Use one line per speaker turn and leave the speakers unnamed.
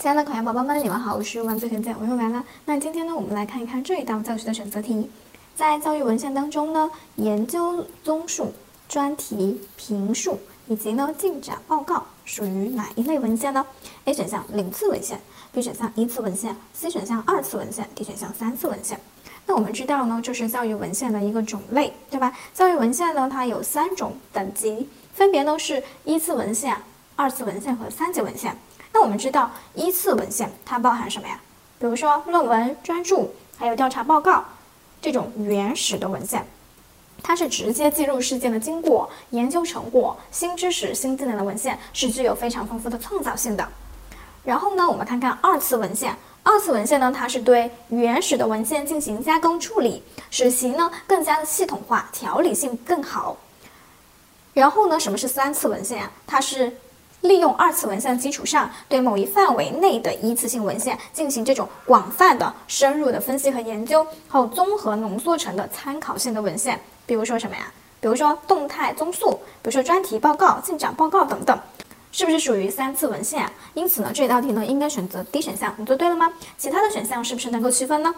亲爱的考研宝宝们，你们好，我是万岁学姐，我又来了。那今天呢，我们来看一看这一道教学的选择题。在教育文献当中呢，研究综述、专题、评述以及呢进展报告属于哪一类文献呢？A 选项零次文献，B 选项一次文献，C 选项二次文献，D 选项三次文献。那我们知道呢，这是教育文献的一个种类，对吧？教育文献呢，它有三种等级，分别呢是一次文献、二次文献和三级文献。那我们知道，一次文献它包含什么呀？比如说论文、专著，还有调查报告这种原始的文献，它是直接记录事件的经过、研究成果、新知识、新技能的文献，是具有非常丰富的创造性的。然后呢，我们看看二次文献，二次文献呢，它是对原始的文献进行加工处理，使其呢更加的系统化、条理性更好。然后呢，什么是三次文献啊？它是利用二次文献基础上，对某一范围内的一次性文献进行这种广泛的、深入的分析和研究，后综合浓缩成的参考性的文献。比如说什么呀？比如说动态综述，比如说专题报告、进展报告等等，是不是属于三次文献啊？因此呢，这道题呢应该选择 D 选项。你做对了吗？其他的选项是不是能够区分呢？